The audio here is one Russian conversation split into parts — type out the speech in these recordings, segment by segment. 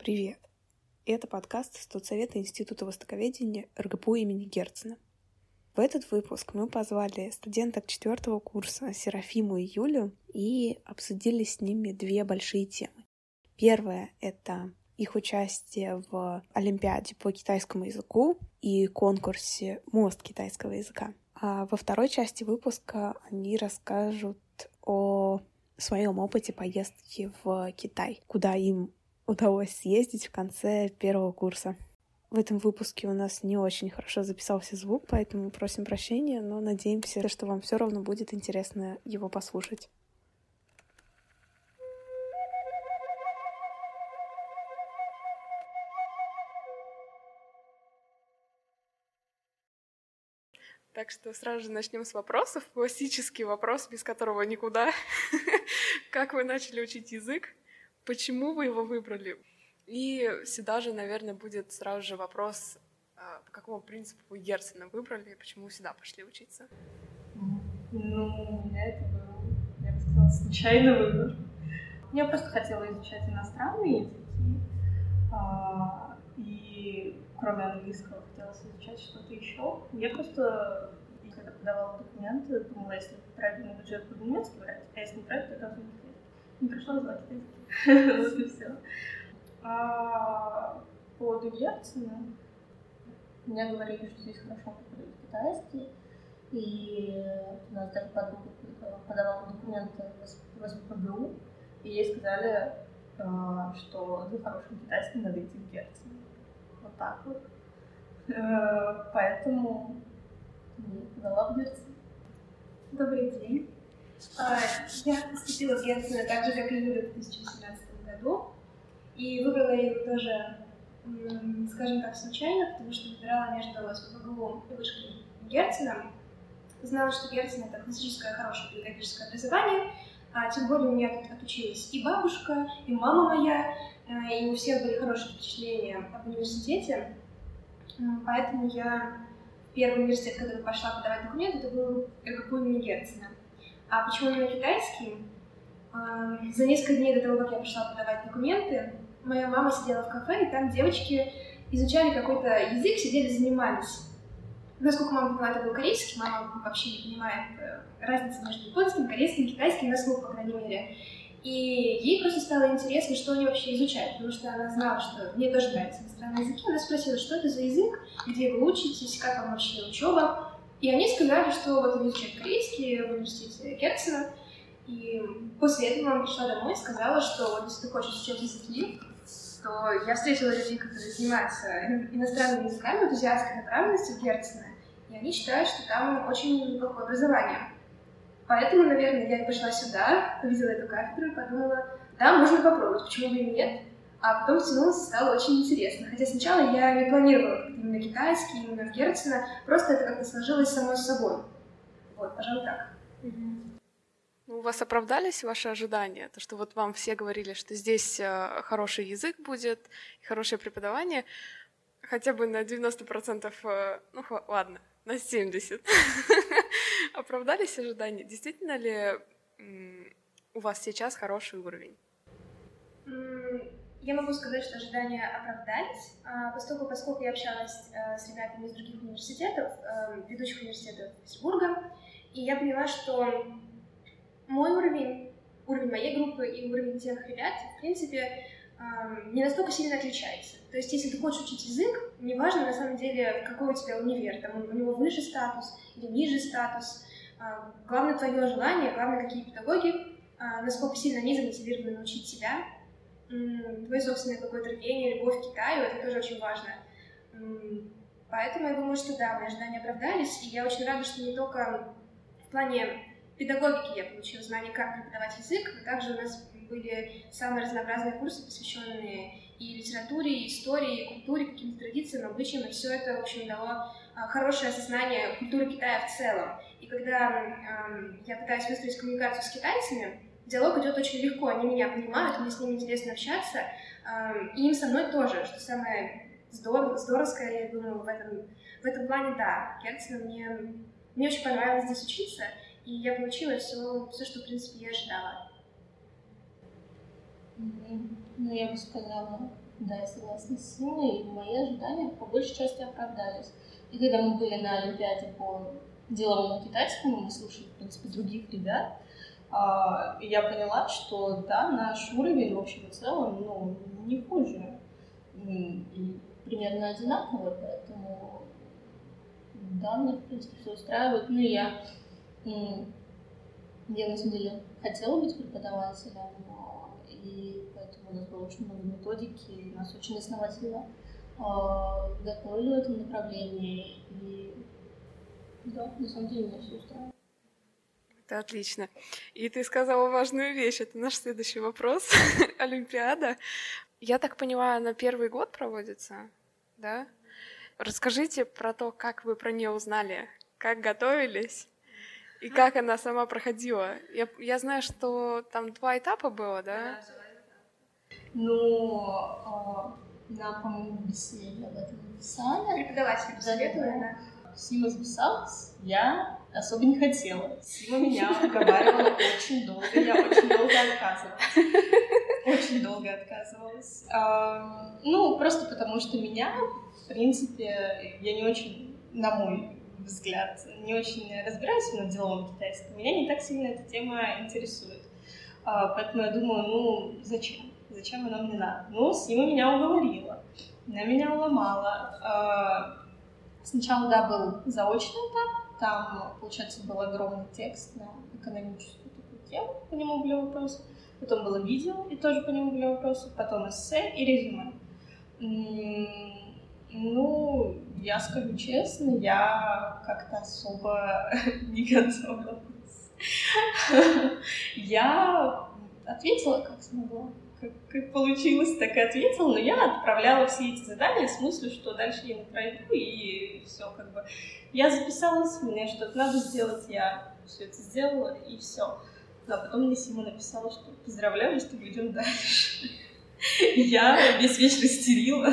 Привет! Это подкаст Студсовета Института Востоковедения РГПУ имени Герцена. В этот выпуск мы позвали студенток четвертого курса Серафиму и Юлю и обсудили с ними две большие темы. Первая — это их участие в Олимпиаде по китайскому языку и конкурсе «Мост китайского языка». А во второй части выпуска они расскажут о своем опыте поездки в Китай, куда им удалось съездить в конце первого курса. В этом выпуске у нас не очень хорошо записался звук, поэтому просим прощения, но надеемся, что вам все равно будет интересно его послушать. Так что сразу же начнем с вопросов. Классический вопрос, без которого никуда. как вы начали учить язык? Почему вы его выбрали? И сюда же, наверное, будет сразу же вопрос, а, по какому принципу вы Герцена выбрали, почему сюда пошли учиться? Ну, у это был, я бы сказала, случайный выбор. Я просто хотела изучать иностранные языки, а, и кроме английского хотелось изучать что-то еще. Я просто, когда подавала документы, думала, если правильный бюджет буду немецкий брать, а если не брать, то должен не пришлось звать Вот и все. А по поводу Герцена, мне говорили, что здесь хорошо преподают китайский, и у нас даже подруга подавала документы в СПБГУ, и ей сказали, а, что за хорошим китайским надо идти в Герцен. Вот так вот. Э, поэтому подала в Герцен. Добрый день. А, я поступила в Герцена так же, как и Юля в 2018 году. И выбрала ее тоже, скажем так, случайно, потому что выбирала между СПБГУ и вышкой Герцена. Знала, что Герцен — это классическое хорошее педагогическое образование, а тем более у меня тут отучилась и бабушка, и мама моя, э, и у всех были хорошие впечатления об университете. Поэтому я первый университет, в который пошла подавать документы, это был РГПУ имени Герцена. А почему именно китайский? За несколько дней до того, как я пошла подавать документы, моя мама сидела в кафе, и там девочки изучали какой-то язык, сидели, занимались. Насколько мама поняла, это был корейский, мама вообще не понимает э, разницы между японским, корейским, китайским, на слух, по крайней мере. И ей просто стало интересно, что они вообще изучают, потому что она знала, что мне тоже нравятся иностранные языки. Она спросила, что это за язык, где вы учитесь, как вам вообще учеба. И они сказали, что вот они изучают корейский в университете Керцена. И после этого мама пришла домой и сказала, что вот если ты хочешь изучать языки, то я встретила людей, которые занимаются иностранными языками, вот азиатской направленности в Герцена, и они считают, что там очень неплохое образование. Поэтому, наверное, я и пошла сюда, увидела эту кафедру и подумала, да, можно попробовать, почему бы и нет. А потом втянулась и стало очень интересно. Хотя сначала я не планировала именно китайский, именно в Герцена, просто это как-то сложилось само собой. Вот, пожалуй, так. Ну, у вас оправдались ваши ожидания? То, что вот вам все говорили, что здесь э, хороший язык будет, хорошее преподавание, хотя бы на 90%, э, ну ладно, на 70%. Оправдались ожидания? Действительно ли у вас сейчас хороший уровень? Я могу сказать, что ожидания оправдались, а, поскольку, поскольку я общалась э, с ребятами из других университетов, э, ведущих университетов Петербурга, и я поняла, что мой уровень, уровень моей группы и уровень тех ребят, в принципе, не настолько сильно отличается. То есть, если ты хочешь учить язык, неважно на самом деле, какой у тебя универ, там у него выше статус или ниже статус, а, главное твое желание, главное какие педагоги, а, насколько сильно они замотивированы научить тебя, твое собственное какое-то рвение, любовь к Китаю, это тоже очень важно. Поэтому я думаю, что да, мои ожидания оправдались, и я очень рада, что не только в плане педагогики я получила знания, как преподавать язык, но также у нас были самые разнообразные курсы, посвященные и литературе, и истории, и культуре, каким-то традициям, обычаям, и все это, в общем, дало а, хорошее осознание культуры Китая в целом. И когда э, я пытаюсь выстроить коммуникацию с китайцами, диалог идет очень легко, они меня понимают, мне с ними интересно общаться, э, и им со мной тоже, что самое здорово, здоровское, я думаю, в этом, в этом плане, да, Герцена мне, мне очень понравилось здесь учиться, и я получила все, все, что, в принципе, я ожидала. Ну, я бы сказала, да, я согласна с Симой, и мои ожидания по большей части оправдались. И когда мы были на Олимпиаде по деловому китайскому, мы слушали, в принципе, других ребят, я поняла, что да, наш уровень в общем и целом, ну, не хуже. И примерно одинаковый, поэтому да, мне, в принципе, все устраивает. Ну, я, я, на самом деле, хотела быть преподавателем, и поэтому у нас было очень много методики, и нас очень основательно э, готовили в этом направлении. И да, на самом деле меня все устраивает. Это отлично. И ты сказала важную вещь. Это наш следующий вопрос. Олимпиада. Я так понимаю, она первый год проводится, да? Расскажите про то, как вы про нее узнали, как готовились и как она сама проходила. Я, я знаю, что там два этапа было, да? Ну, а, нам, по-моему, беседе об этом написали. Преподаватель посоветовали, да. Сима записалась, я особо не хотела. Сима меня уговаривала очень долго, я очень долго отказывалась. Очень долго отказывалась. Ну, просто потому что меня, в принципе, я не очень, на мой взгляд, не очень разбираюсь в деловом китайском. Меня не так сильно эта тема интересует. А, поэтому я думаю, ну, зачем? Зачем она мне надо? Ну, Сима меня уговорила. Она меня уломала. А, сначала, да, был заочный этап, там, получается, был огромный текст на экономическую такую тему, по нему были вопросы. Потом было видео, и тоже по нему были вопросы. Потом эссе и резюме. Ну, я скажу честно, я как-то особо не готовилась. Я ответила, как смогла. Как, как получилось, так и ответила, но я отправляла все эти задания с мыслью, что дальше я не пройду, и все как бы я записалась, мне что-то надо сделать, я все это сделала, и все. А потом мне Сима написала, что поздравляю, что мы идем дальше. Я весь вечер истерила.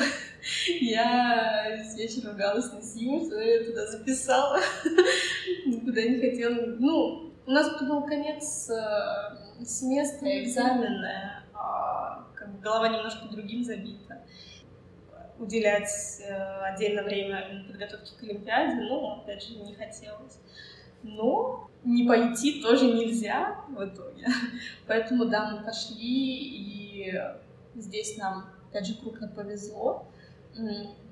Я весь вечер ругалась на Симу, что я туда записала. Никуда не хотела. Ну, у нас тут был конец э, семестра, экзамены, а, как бы голова немножко другим забита уделять э, отдельно время подготовке к Олимпиаде, ну, опять же, не хотелось. Но не пойти тоже нельзя в итоге. Поэтому, да, мы пошли, и здесь нам, опять же, крупно повезло.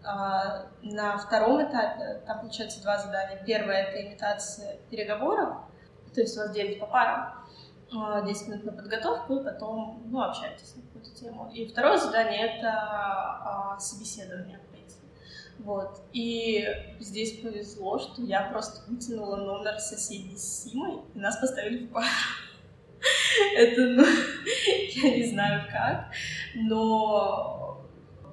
А, на втором этапе, там, получается, два задания. Первое — это имитация переговоров, то есть вас делят по парам. 10 минут на подготовку, и потом, ну, общаетесь на какую-то тему. И второе задание — это а, собеседование Вот. И здесь повезло, что я просто вытянула номер соседней с Симой, и нас поставили в пару. Это, ну, я не знаю как, но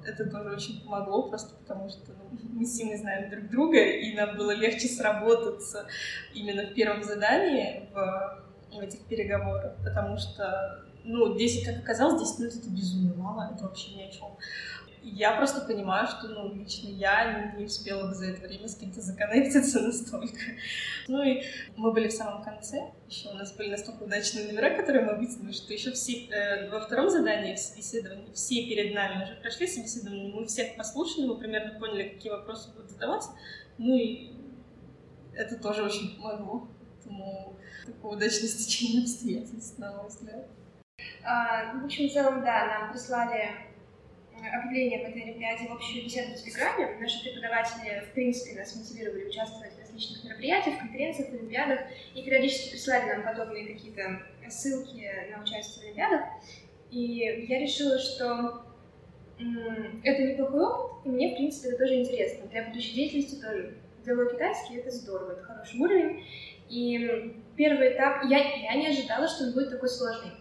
это тоже очень помогло, просто потому что ну, мы с Симой знаем друг друга, и нам было легче сработаться именно в первом задании, в в этих переговорах, потому что, ну, 10, как оказалось, 10 минут это безумно мало, это вообще ни о чем. Я просто понимаю, что, ну, лично я не успела бы за это время с кем-то законнектиться настолько. Ну и мы были в самом конце, еще у нас были настолько удачные номера, которые мы вытянули, что еще все э, во втором задании в собеседовании все перед нами уже прошли собеседование, мы всех послушали, мы примерно поняли, какие вопросы будут задаваться, ну и это тоже очень помогло. Поэтому такое удачное стечение обстоятельств, на мой взгляд. А, в общем, в целом, да, нам прислали объявление об этой Олимпиаде в общую беседу в Телеграме. Наши преподаватели, в принципе, нас мотивировали участвовать в различных мероприятиях, конференциях, олимпиадах, и периодически присылали нам подобные какие-то ссылки на участие в олимпиадах. И я решила, что это неплохой опыт, и мне, в принципе, это тоже интересно. Для будущей деятельности тоже. Делаю китайский, это здорово, это хороший уровень. И первый этап, я, я не ожидала, что он будет такой сложный.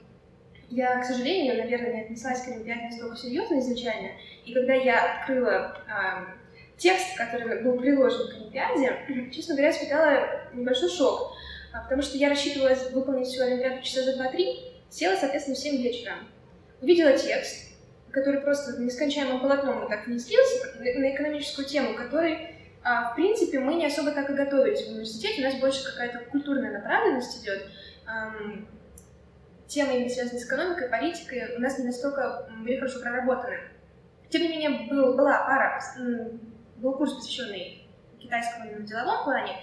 Я, к сожалению, наверное, не отнеслась к Олимпиаде настолько серьезно изначально, и когда я открыла э, текст, который был приложен к Олимпиаде, честно говоря, испытала небольшой шок, а, потому что я рассчитывала выполнить всю Олимпиаду часа за 2-3, села, соответственно, в 7 вечера. Увидела текст, который просто нескончаемым полотном так внеслился на экономическую тему, который а, в принципе, мы не особо так и готовились в университете, у нас больше какая-то культурная направленность идет. темы, именно связанные с экономикой, политикой, у нас не настолько были хорошо проработаны. Тем не менее, был, была пара, был курс, посвященный китайскому в деловом плане,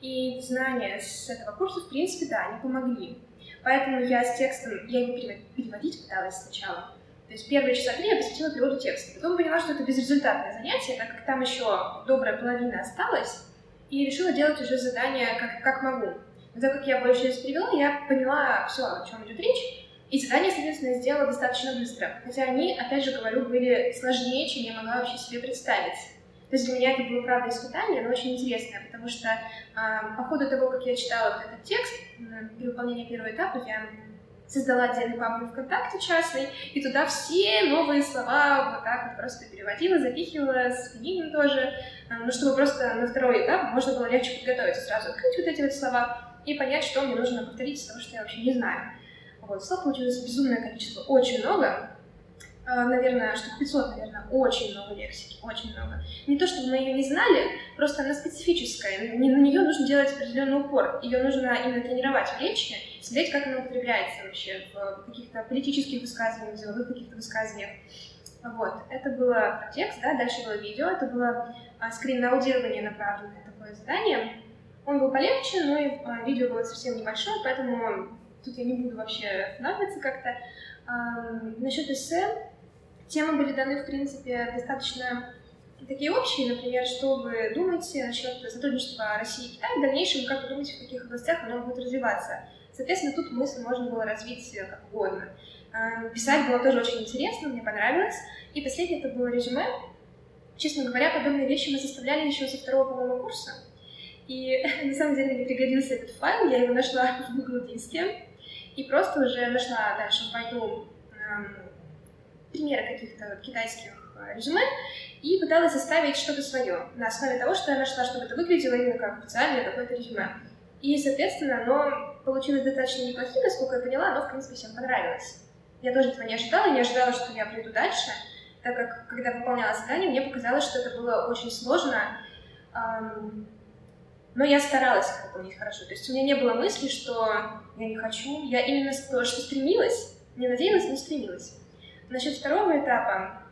и знания с этого курса, в принципе, да, они помогли. Поэтому я с текстом, я его переводить пыталась сначала. То есть первые часа три я посвятила переводу текста. Потом поняла, что это безрезультатное занятие, так как там еще добрая половина осталась, и решила делать уже задания как, как могу. Но так как я большую часть перевела, я поняла все, о чем идет речь, и задания, соответственно, сделала достаточно быстро. Хотя они, опять же говорю, были сложнее, чем я могла вообще себе представить. То есть для меня это было, правда, испытание, но очень интересное, потому что э, по ходу того, как я читала вот этот текст, при выполнении первого этапа я создала отдельный папку ВКонтакте частный, и туда все новые слова вот так вот просто переводила, запихивала, с феминин тоже, э, ну, чтобы просто на второй этап можно было легче подготовиться сразу, открыть вот эти вот слова и понять, что мне нужно повторить из того, что я вообще не знаю. Вот, слов получилось безумное количество, очень много, наверное, штук 500, наверное, очень много лексики, очень много. Не то, чтобы мы ее не знали, просто она специфическая, на нее нужно делать определенный упор, ее нужно именно тренировать в речи, смотреть, как она употребляется вообще в каких-то политических высказываниях, деловых каких-то высказываниях. Вот, это было текст, да, дальше было видео, это было а, скрин на аудирование направленное такое задание. Он был полегче, но и а, видео было совсем небольшое, поэтому тут я не буду вообще останавливаться как-то. А, насчет эссе, Темы были даны, в принципе, достаточно такие общие, например, что вы думаете насчет сотрудничества России и Китая в дальнейшем, как вы думаете, в каких областях оно будет развиваться. Соответственно, тут мысль можно было развить как угодно. Эм, писать было тоже очень интересно, мне понравилось. И последнее это было резюме. Честно говоря, подобные вещи мы составляли еще со второго, по-моему, курса. И на самом деле мне пригодился этот файл, я его нашла в Google диске. И просто уже нашла дальше в Baidu эм, примеры каких-то китайских э, резюме и пыталась составить что-то свое на основе того, что я нашла, чтобы это выглядело именно как официальное какое-то резюме. И, соответственно, оно получилось достаточно неплохим, насколько я поняла, оно, в принципе, всем понравилось. Я тоже этого не ожидала, не ожидала, что я приду дальше, так как, когда выполняла задание, мне показалось, что это было очень сложно, но я старалась их выполнить хорошо. То есть у меня не было мысли, что я не хочу, я именно то, что стремилась, не надеялась, но стремилась. Насчет второго этапа,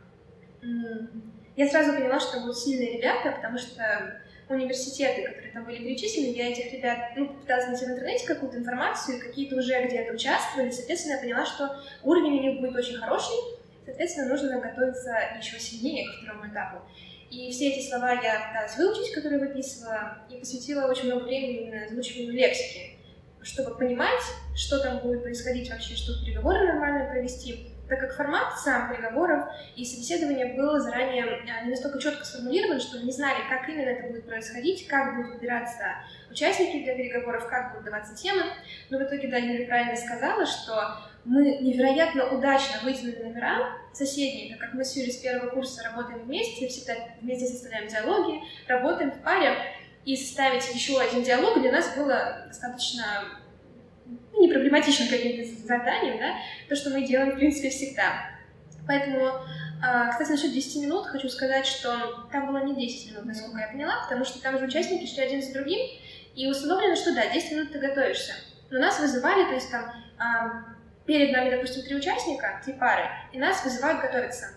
я сразу поняла, что будут сильные ребята, потому что университеты, которые там были перечислены, я этих ребят ну, пыталась найти в интернете какую-то информацию, какие-то уже где-то участвовали, соответственно, я поняла, что уровень у них будет очень хороший, соответственно, нужно готовиться еще сильнее к второму этапу. И все эти слова я пыталась выучить, которые выписывала, и посвятила очень много времени именно озвучиванию лексики, чтобы понимать, что там будет происходить вообще, чтобы переговоры нормально провести, так как формат сам переговоров и собеседования был заранее а, не настолько четко сформулирован, что не знали, как именно это будет происходить, как будут выбираться участники для переговоров, как будут даваться темы. Но в итоге, да, правильно сказала, что мы невероятно удачно вытянули номера соседние, так как мы с Юлей с первого курса работаем вместе, всегда вместе составляем диалоги, работаем в паре, и составить еще один диалог для нас было достаточно ну, не проблематичным каким-то заданием, да, то, что мы делаем, в принципе, всегда. Поэтому, а, кстати, насчет 10 минут хочу сказать, что там было не 10 минут, насколько я поняла, потому что там же участники шли один за другим, и установлено, что да, 10 минут ты готовишься. Но нас вызывали, то есть там а, перед нами, допустим, три участника, три пары, и нас вызывают готовиться.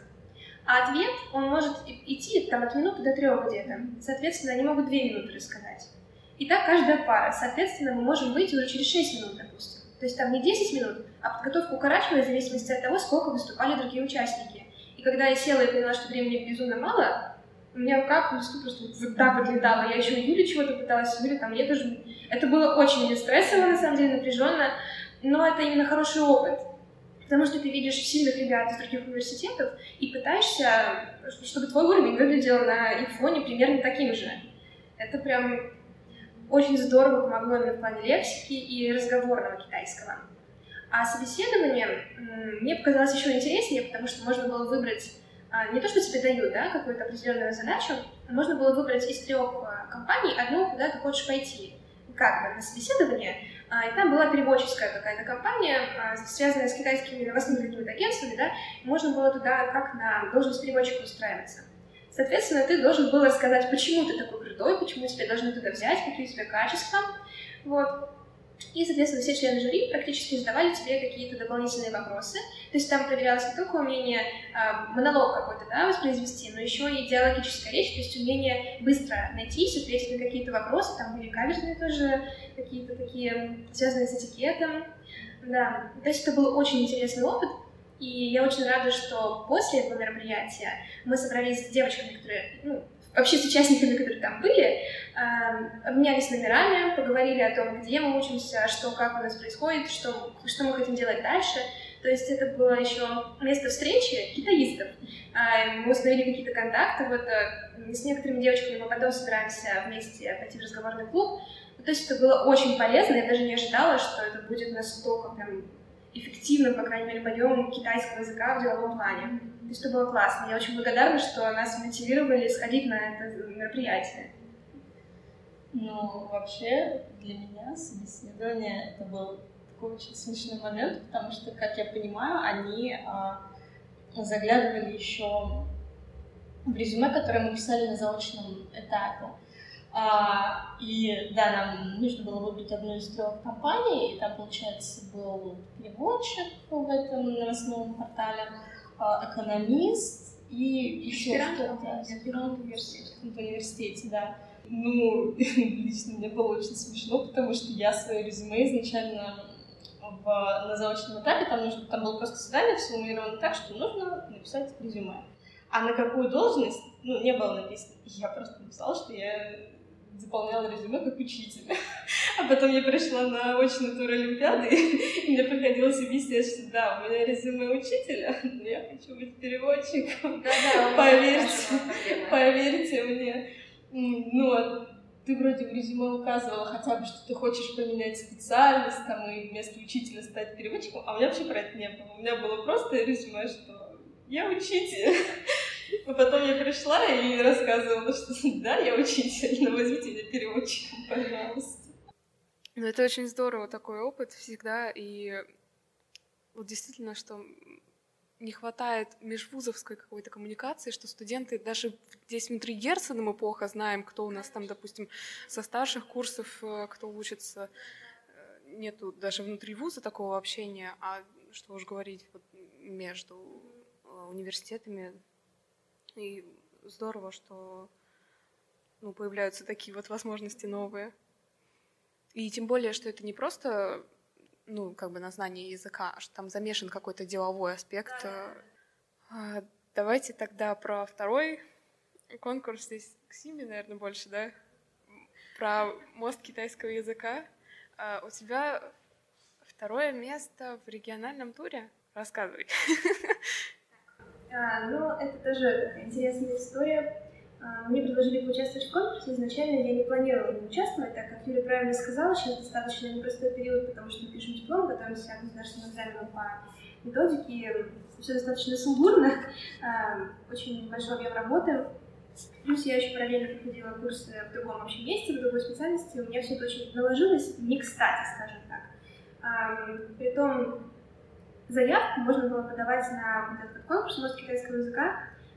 А ответ, он может идти там от минуты до трех где-то. Соответственно, они могут две минуты рассказать. И так каждая пара. Соответственно, мы можем выйти уже через 6 минут, допустим. То есть там не 10 минут, а подготовка укорачивалась в зависимости от того, сколько выступали другие участники. И когда я села и поняла, что времени безумно мало, у меня рука листу просто вот так вот летала. Я еще у Юли чего-то пыталась, Юля там, мне тоже... Это было очень стрессово, на самом деле, напряженно, но это именно хороший опыт. Потому что ты видишь сильных ребят из других университетов и пытаешься, чтобы твой уровень выглядел на их фоне примерно таким же. Это прям очень здорово помогло мне в плане лексики и разговорного китайского. А собеседование мне показалось еще интереснее, потому что можно было выбрать а, не то, что тебе дают, да, какую-то определенную задачу, можно было выбрать из трех а, компаний одну, куда ты хочешь пойти. Как бы на собеседование, а, и там была переводческая какая-то компания, связанная с китайскими новостными какими-то агентствами, да, можно было туда как на должность переводчика устраиваться. Соответственно, ты должен был рассказать, почему ты такой крутой, почему тебя должны туда взять, какие у тебя качества. Вот. И, соответственно, все члены жюри практически задавали тебе какие-то дополнительные вопросы. То есть там проверялось не только умение э, монолог какой-то да, воспроизвести, но еще и диалогическая речь, то есть умение быстро найтись, ответить на какие-то вопросы. Там были каверзные тоже какие-то такие, связанные с этикетом. Да, то есть это был очень интересный опыт. И я очень рада, что после этого мероприятия мы собрались с девочками, которые ну, вообще с участниками, которые там были, эм, обменялись номерами, поговорили о том, где мы учимся, что, как у нас происходит, что, что мы хотим делать дальше. То есть это было еще место встречи китаистов. Эм, мы установили какие-то контакты. Вот э, с некоторыми девочками мы потом собираемся вместе пойти в разговорный клуб. То есть это было очень полезно. Я даже не ожидала, что это будет настолько прям эффективным, по крайней мере, подъемом китайского языка в деловом плане. То есть это было классно. Я очень благодарна, что нас мотивировали сходить на это мероприятие. Ну, вообще, для меня собеседование это был такой очень смешной момент, потому что, как я понимаю, они а, заглядывали еще в резюме, которое мы писали на заочном этапе. А, и да, нам нужно было выбрать одну из трех компаний, и там, получается, был переводчик в этом новостном портале, а, экономист и еще что-то. Аспирант в университете, да. Ну, лично мне было очень смешно, потому что я свое резюме изначально в, на заочном этапе, там, нужно, там было просто задание сформулировано так, что нужно написать резюме. А на какую должность, ну, не было написано. Я просто написала, что я заполняла резюме как учитель. А потом я пришла на очный тур Олимпиады, и мне приходилось объяснять, что да, у меня резюме учителя, но я хочу быть переводчиком. Да-да, поверьте, поверьте мне. Ну, а ты вроде в резюме указывала хотя бы, что ты хочешь поменять специальность, там, и вместо учителя стать переводчиком, а у меня вообще про это не было. У меня было просто резюме, что я учитель. Потом я пришла и рассказывала, что да, я учитель, но возьмите меня переводчиком, пожалуйста. Ну, это очень здорово, такой опыт всегда, и вот действительно, что не хватает межвузовской какой-то коммуникации, что студенты даже здесь внутри Герцена мы плохо знаем, кто у нас там, допустим, со старших курсов, э, кто учится, э, нету даже внутри вуза такого общения, а что уж говорить вот между э, университетами, и здорово, что ну, появляются такие вот возможности новые. И тем более, что это не просто ну, как бы на знание языка, а что там замешан какой-то деловой аспект. А, давайте тогда про второй конкурс здесь к Симе, наверное, больше, да? Про мост китайского языка. А, у тебя второе место в региональном туре? Рассказывай. А, ну, это тоже интересная история. А, мне предложили поучаствовать в конкурсе. Изначально я не планировала участвовать, так как Юля правильно сказала, сейчас достаточно непростой период, потому что мы пишем диплом, готовимся к государственным экзаменам по методике. Все достаточно сумбурно, а, очень большой объем работы. Плюс я еще параллельно проходила курсы в другом общем месте, в другой специальности. У меня все это очень наложилось не кстати, скажем так. Притом заявку можно было подавать на вот этот конкурс «Мост китайского языка»,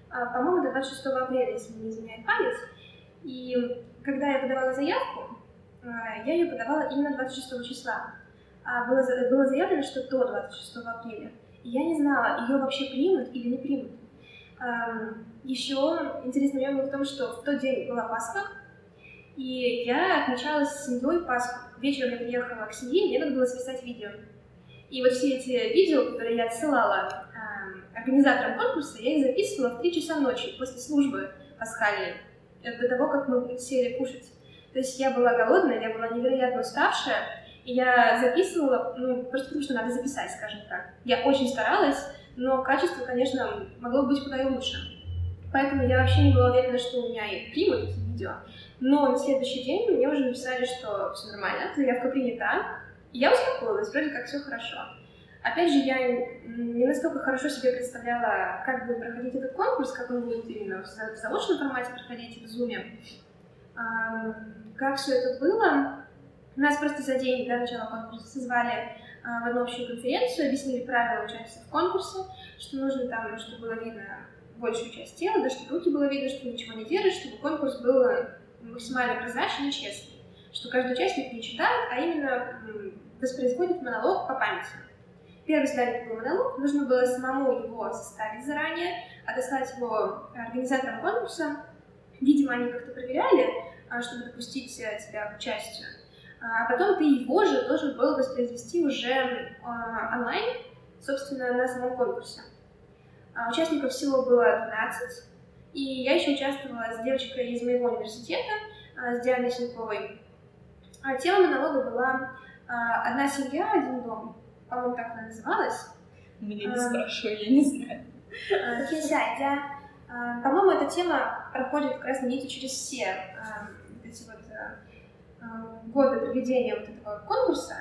а, по-моему, до 26 апреля, если не изменяет память. И когда я подавала заявку, а, я ее подавала именно 26 числа. А было, было заявлено, что до 26 апреля. И я не знала, ее вообще примут или не примут. Еще интересный момент был в том, что в тот день была Пасха, и я отмечала с семьей Пасху. Вечером я приехала к семье, мне надо было записать видео. И вот все эти видео, которые я отсылала э, организаторам конкурса, я их записывала в 3 часа ночи после службы пасхальной, до того, как мы сели кушать. То есть я была голодная, я была невероятно уставшая, и я записывала, ну, просто потому что надо записать, скажем так. Я очень старалась, но качество, конечно, могло быть куда и лучше. Поэтому я вообще не была уверена, что у меня и примут эти видео. Но на следующий день мне уже написали, что все нормально, заявка принята, я успокоилась, вроде как все хорошо. Опять же, я не настолько хорошо себе представляла, как будет проходить этот конкурс, как он будет именно в заочном формате проходить в Zoom. Как все это было? Нас просто за день до начала конкурса созвали а, в одну общую конференцию, объяснили правила участия в конкурсе, что нужно там, чтобы было видно большую часть тела, да, чтобы руки было видно, что ничего не держишь, чтобы конкурс был максимально прозрачный и честный. Что каждый участник не читает, а именно воспроизводит монолог по памяти. Первый задание был монолог, нужно было самому его составить заранее, отослать его организаторам конкурса. Видимо, они как-то проверяли, а, чтобы допустить э, тебя к участию. А потом ты его же должен был воспроизвести уже а, онлайн, собственно, на самом конкурсе. Участников всего было 12, и я еще участвовала с девочкой из моего университета, с Дианой Синьковой. Тема монолога была «Одна семья, один дом» по-моему, так она называлась. Меня не спрашивай, я не знаю. Хенсяйдя. По-моему, эта тема проходит как раз нити через все эти вот годы проведения вот этого конкурса.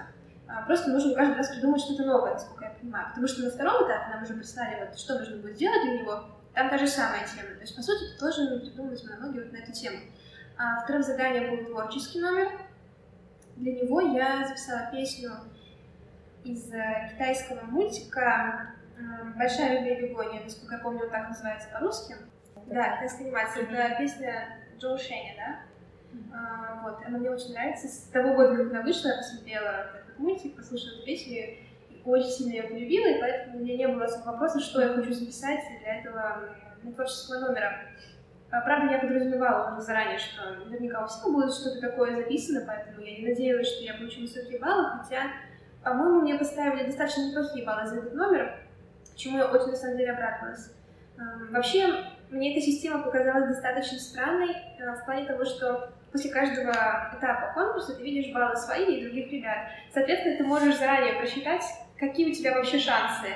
Просто нужно каждый раз придумать что-то новое, насколько я понимаю. Потому что на втором этапе нам уже представили, вот, что нужно будет сделать для него. Там та же самая тема. То есть, по сути, ты должен придумать монологи вот на эту тему. А вторым заданием был творческий номер. Для него я записала песню из э, китайского мультика э, «Большая любви бегония», насколько я помню, он так называется по-русски. Да, китайская анимация. Это песня Джоу Шеня, да? А, вот, она мне очень нравится. С того года, когда вышла, я посмотрела этот мультик, послушала эту песню, и очень сильно ее полюбила, и поэтому у меня не было особо вопроса, что я хочу записать для этого для творческого номера. А, правда, я подразумевала уже заранее, что наверняка у всех будет что-то такое записано, поэтому я не надеялась, что я получу высокие баллы, хотя по-моему, мне поставили достаточно неплохие баллы за этот номер, чему я очень, на самом деле, обрадовалась. Эм, вообще, мне эта система показалась достаточно странной э, в плане того, что после каждого этапа конкурса ты видишь баллы свои и других ребят. Соответственно, ты можешь заранее просчитать, какие у тебя вообще шансы.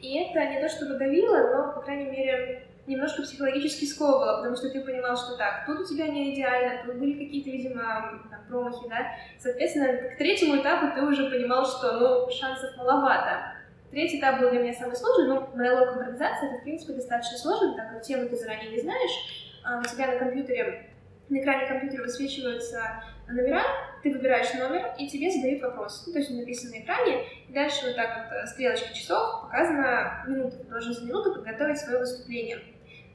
И это не то чтобы давило, но, по крайней мере, немножко психологически сковывало, потому что ты понимал, что так, тут у тебя не идеально, тут были какие-то, видимо, там, промахи, да. Соответственно, к третьему этапу ты уже понимал, что, ну, шансов маловато. Третий этап был для меня самый сложный, но монолог импровизация, это, в принципе, достаточно сложно, так как тему ты заранее не знаешь, а у тебя на компьютере, на экране компьютера высвечиваются номера, ты выбираешь номер, и тебе задают вопрос. Ну, то есть он на экране, и дальше вот так вот э, стрелочка часов показана минута, должен за минуту подготовить свое выступление.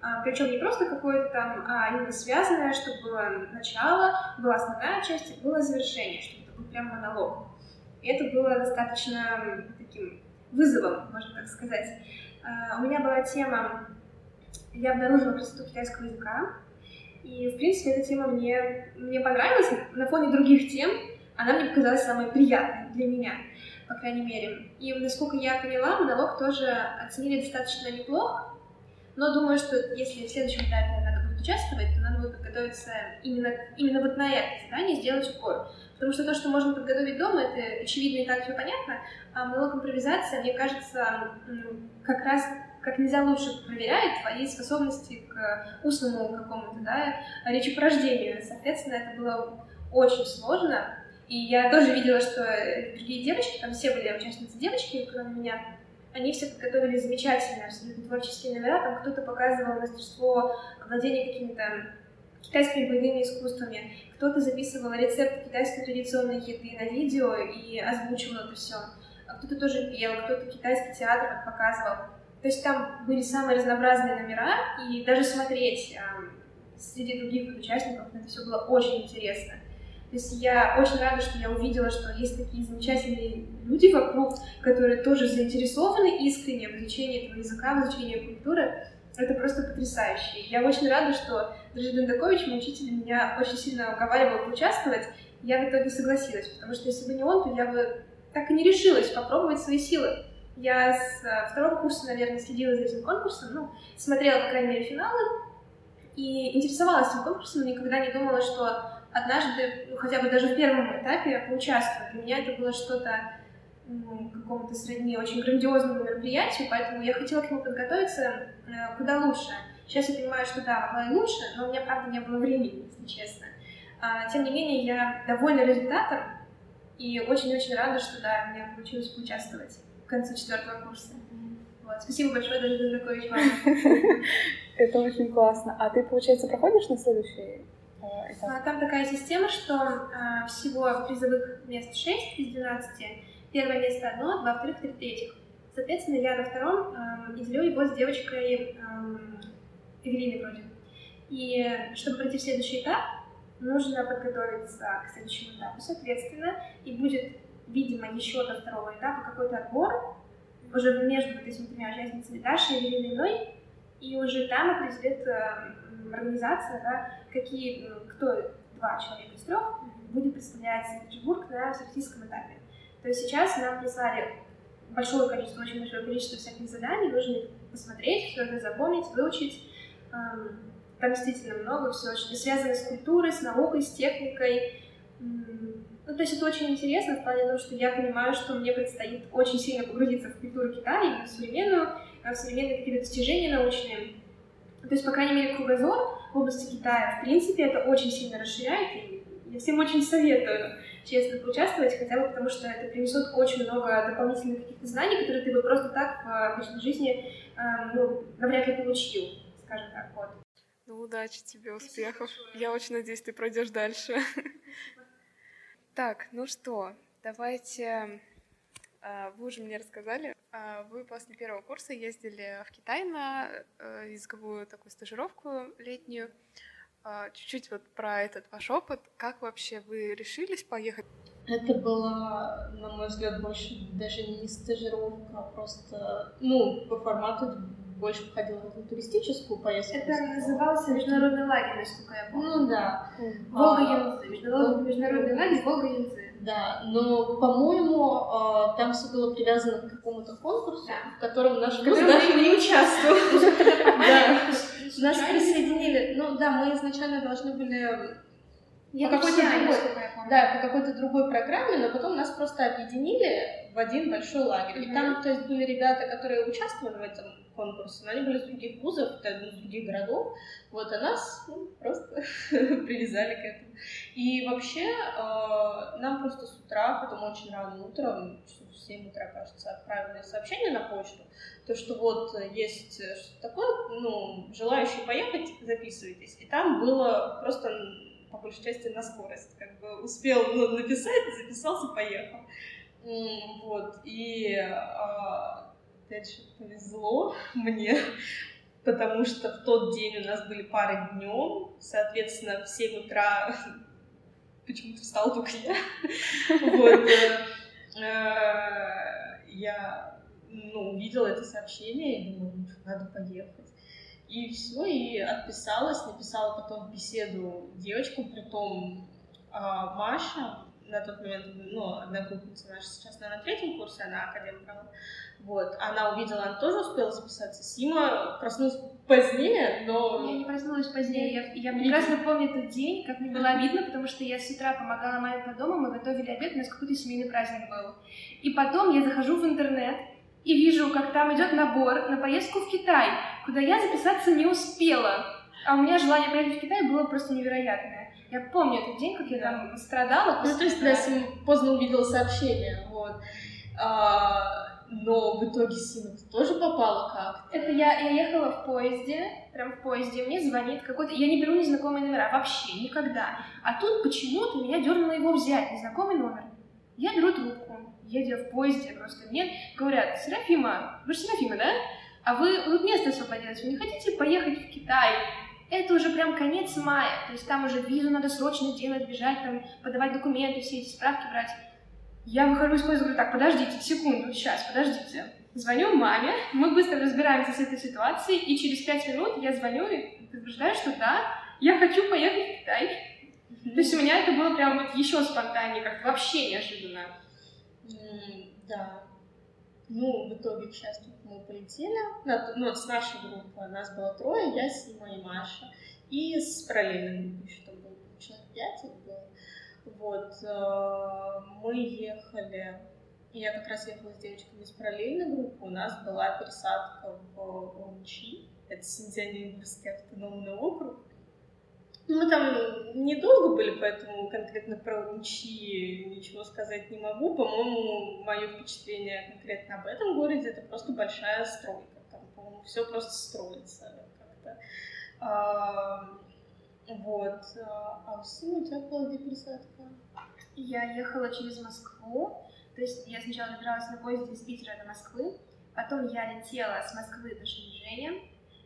А, причем не просто какое-то там, а именно связанное, чтобы было начало, была основная часть и было завершение, чтобы это был прям монолог. И это было достаточно таким вызовом, можно так сказать. А, у меня была тема, я обнаружила красоту китайского языка, и, в принципе, эта тема мне, мне понравилась. На фоне других тем она мне показалась самой приятной для меня, по крайней мере. И, насколько я поняла, монолог тоже оценили достаточно неплохо, но думаю, что если в следующем этапе надо будет участвовать, то надо будет подготовиться именно, именно вот на это задание, сделать упор. Потому что то, что можно подготовить дома, это очевидно и так все понятно, а монолог импровизация, мне кажется, как раз как нельзя лучше проверяет твои способности к устному какому-то, да, речепрождению. Соответственно, это было очень сложно. И я тоже видела, что другие девочки, там все были участницы девочки, кроме меня, они все подготовили замечательные абсолютно творческие номера, там кто-то показывал мастерство владения какими-то китайскими боевыми искусствами, кто-то записывал рецепт китайской традиционной еды на видео и озвучивал это все, а кто-то тоже пел, кто-то китайский театр показывал. То есть там были самые разнообразные номера, и даже смотреть э, среди других участников это все было очень интересно. То есть я очень рада, что я увидела, что есть такие замечательные люди вокруг, которые тоже заинтересованы искренне в изучении этого языка, в изучении культуры. Это просто потрясающе. Я очень рада, что Дрожи Дендакович, мой учитель, меня очень сильно уговаривал поучаствовать. Я в итоге согласилась, потому что если бы не он, то я бы так и не решилась попробовать свои силы. Я с э, второго курса, наверное, следила за этим конкурсом, ну, смотрела, по крайней мере, финалы, и интересовалась этим конкурсом, но никогда не думала, что однажды, ну, хотя бы даже в первом этапе поучаствовать. Для меня это было что-то ну, какому-то средне очень грандиозному мероприятию, поэтому я хотела к нему подготовиться э, куда лучше. Сейчас я понимаю, что да, могла и лучше, но у меня, правда, не было времени, если честно. А, тем не менее, я довольна результатом и очень-очень рада, что да, меня получилось поучаствовать к концу четвертого курса. Вот. Спасибо большое, даже Дондакович, вам. Это очень классно. А ты, получается, проходишь на следующий а, там такая система, что а, всего призовых мест 6 из 12. Первое место одно, два вторых, три третьих. Соответственно, я на втором э, и делю его с девочкой э, Эвелиной вроде. И чтобы пройти в следующий этап, нужно подготовиться к следующему этапу, соответственно, и будет, видимо, еще до второго этапа какой-то отбор, уже между вот этими тремя участницами Дашей, Еленой и мной, и уже там определит э, организация, да, какие, кто два человека из трех будет представлять Санкт-Петербург на всероссийском этапе. То есть сейчас нам прислали большое количество, очень большое количество всяких заданий, нужно их посмотреть, все это запомнить, выучить. Эм, там действительно много всего, очень связано с культурой, с наукой, с техникой. Ну, то есть это очень интересно в плане того, что я понимаю, что мне предстоит очень сильно погрузиться в культуру Китая, в современную, в современные какие-то достижения научные. То есть, по крайней мере, кругозор в области Китая, в принципе, это очень сильно расширяет, и я всем очень советую честно поучаствовать, хотя бы потому, что это принесет очень много дополнительных каких-то знаний, которые ты бы просто так в обычной жизни э, ну, навряд ли получил, скажем так, вот. Ну, удачи тебе, успехов. Я очень надеюсь, ты пройдешь дальше. Так, ну что, давайте... А, вы уже мне рассказали, вы после первого курса ездили в Китай на э, языковую такую стажировку летнюю. А, чуть-чуть вот про этот ваш опыт. Как вообще вы решились поехать? Это была, на мой взгляд, больше даже не стажировка, а просто, ну, по формату больше походила на туристическую поездку. Это назывался международный лагерь, насколько я помню. Ну да. Волга-Янцзы. Международный, международный лагерь Волга-Янцзы. Да, но, по-моему, там все было привязано к какому-то конкурсу, да. в котором наш вуз даже не участвовал. Да. Нас присоединили. Ну да, мы изначально должны были я по какой-то другой, да, по какой-то другой программе, но потом нас просто объединили в один большой лагерь. И там, то есть, были ребята, которые участвовали в этом конкурсе, но они были из других вузов, из других городов, вот, а нас ну, просто привязали к этому. И вообще, э, нам просто с утра, потом очень рано утром, в 7 утра, кажется, отправили сообщение на почту, то, что вот есть что-то такое, ну, желающие поехать, записывайтесь. И там было просто по большей части на скорость. Как бы успел ну, написать, записался, поехал. Вот. И а, опять же повезло мне, потому что в тот день у нас были пары днем, соответственно, в 7 утра почему-то встал только я. Вот. Э, э, я ну, увидела это сообщение и думала, надо поехать. И все, и отписалась, написала потом беседу девочку, при том а, Маша, на тот момент, ну, одногруппница наша сейчас, наверное, на третьем курсе, она академ брала. Вот, она увидела, она тоже успела записаться. Сима проснулась позднее, но... Я не проснулась позднее, я, я прекрасно помню тот день, как мне было обидно, потому что я с утра помогала маме по дому, мы готовили обед, у нас какой-то семейный праздник был. И потом я захожу в интернет, и вижу, как там идет набор на поездку в Китай, куда я записаться не успела. А у меня желание поехать в Китай было просто невероятное. Я помню этот день, как я да. там страдала. Ну, то есть, да, поздно увидела сообщение, вот. А, но в итоге Сина тоже попала как Это я, я ехала в поезде, прям в поезде, мне звонит какой-то... Я не беру незнакомые номера, вообще, никогда. А тут почему-то меня дернуло его взять, незнакомый номер. Я беру трубку едя в поезде, просто мне говорят, Серафима, вы же Серафима, да? А вы тут место освободилось, вы не хотите поехать в Китай? Это уже прям конец мая, то есть там уже визу надо срочно делать, бежать, там, подавать документы, все эти справки брать. Я выхожу из поезда, говорю, так, подождите, секунду, сейчас, подождите. Звоню маме, мы быстро разбираемся с этой ситуацией, и через пять минут я звоню и предупреждаю, что да, я хочу поехать в Китай. То есть у меня это было прям вот еще спонтаннее, как вообще неожиданно. Да. Ну, в итоге, к счастью, мы полетели. Ну, вот с нашей группы нас было трое, я, Сима и Маша. И с параллельной группы еще там было человек пять было. Вот. Э, мы ехали я как раз ехала с девочками из параллельной группы. У нас была пересадка в Лунчи. Это Синьцзянь-Юнгурский автономный округ. Мы там недолго были, поэтому конкретно про Урумчи ничего сказать не могу. По-моему, мое впечатление конкретно об этом городе это просто большая стройка. Там, по-моему, все просто строится как-то. Вот. А у Симы у тебя была где пересадка? Я ехала через Москву. То есть я сначала добиралась на поезде из Питера до Москвы, потом я летела с Москвы до Шэньчжэня,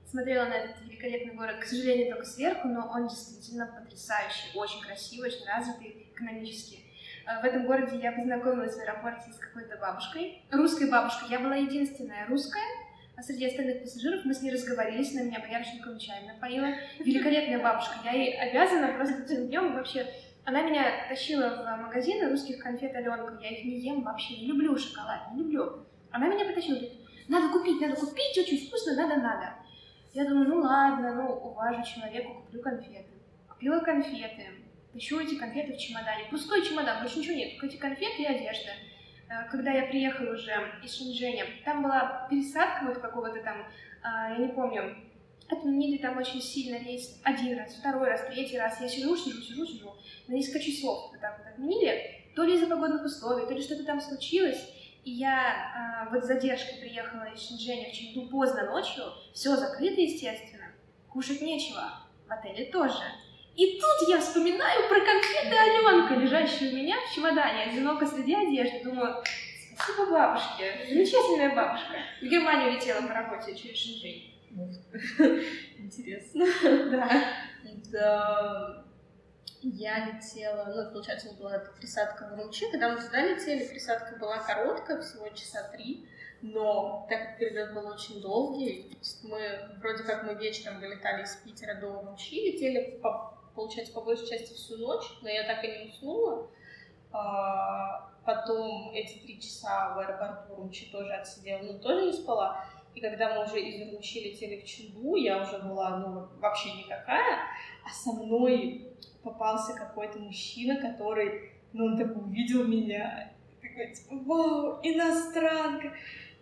смотрела на этот великолепный город, к сожалению, только сверху, но он действительно потрясающий, очень красивый, очень развитый экономически. Э, в этом городе я познакомилась в аэропорте с какой-то бабушкой, русской бабушкой. Я была единственная русская, а среди остальных пассажиров мы с ней разговорились, на меня боярышниковым чаем напоила. Великолепная бабушка. Я ей обязана просто этим днем вообще... Она меня тащила в магазин русских конфет Аленка. Я их не ем вообще, не люблю шоколад, не люблю. Она меня потащила, говорит, надо купить, надо купить, очень вкусно, надо, надо. Я думаю, ну ладно, ну уважу человеку, куплю конфеты. Купила конфеты, тащу эти конфеты в чемодане. Пустой чемодан, больше ничего нет, только эти конфеты и одежда. Э, когда я приехала уже из Шэньчжэня, там была пересадка вот какого-то там, а, я не помню, отменили там очень сильно рейс один раз, второй раз, третий раз. Я сижу, сижу, сижу, сижу, на несколько часов вот так вот отменили. То ли из-за погодных условий, то ли что-то там случилось. И я а, вот с задержкой приехала из Шэньчжэня в Чэньду поздно ночью, все закрыто, естественно, кушать нечего, в отеле тоже. И тут я вспоминаю про конфеты Аленка, лежащую у меня в чемодане, одиноко среди одежды. Думаю, спасибо бабушке, замечательная бабушка. В Германию летела по работе через Шэньчжэнь. Интересно. Да. Да. Я летела, ну, получается, была присадка в Урумчи. Когда мы туда летели, присадка была короткая, всего часа три. Но так как перелет был очень долгий, мы вроде как мы вечером вылетали из Питера до Урумчи, летели по получается, по большей части всю ночь, но я так и не уснула. А, потом эти три часа в аэропорту Урумчи тоже отсидела, но тоже не спала. И когда мы уже из Урумчи летели в Чунду, я уже была ну, вообще никакая, а со мной попался какой-то мужчина, который, ну, он такой увидел меня, такой, типа, вау, иностранка.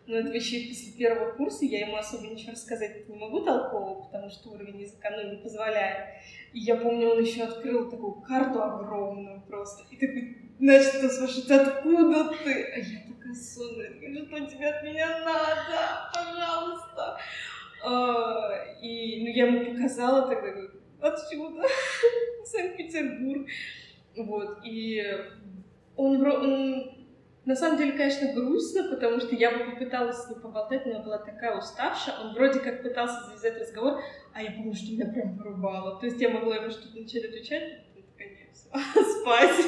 Но это вообще после первого курса я ему особо ничего рассказать не могу толкового, потому что уровень языка ну, не позволяет. И я помню, он еще открыл такую карту огромную просто. И такой, значит, ты спрашивает, откуда ты? А я такая сонная, что тебе от меня надо? Пожалуйста. А, и ну, я ему показала тогда, говорю, отсюда, Санкт-Петербург. Вот, и он, он на самом деле, конечно, грустно, потому что я бы попыталась с ним поболтать, но я была такая уставшая. Он вроде как пытался завязать разговор, а я помню, что меня прям вырубало. То есть я могла ему что-то начать отвечать, и такая, спать.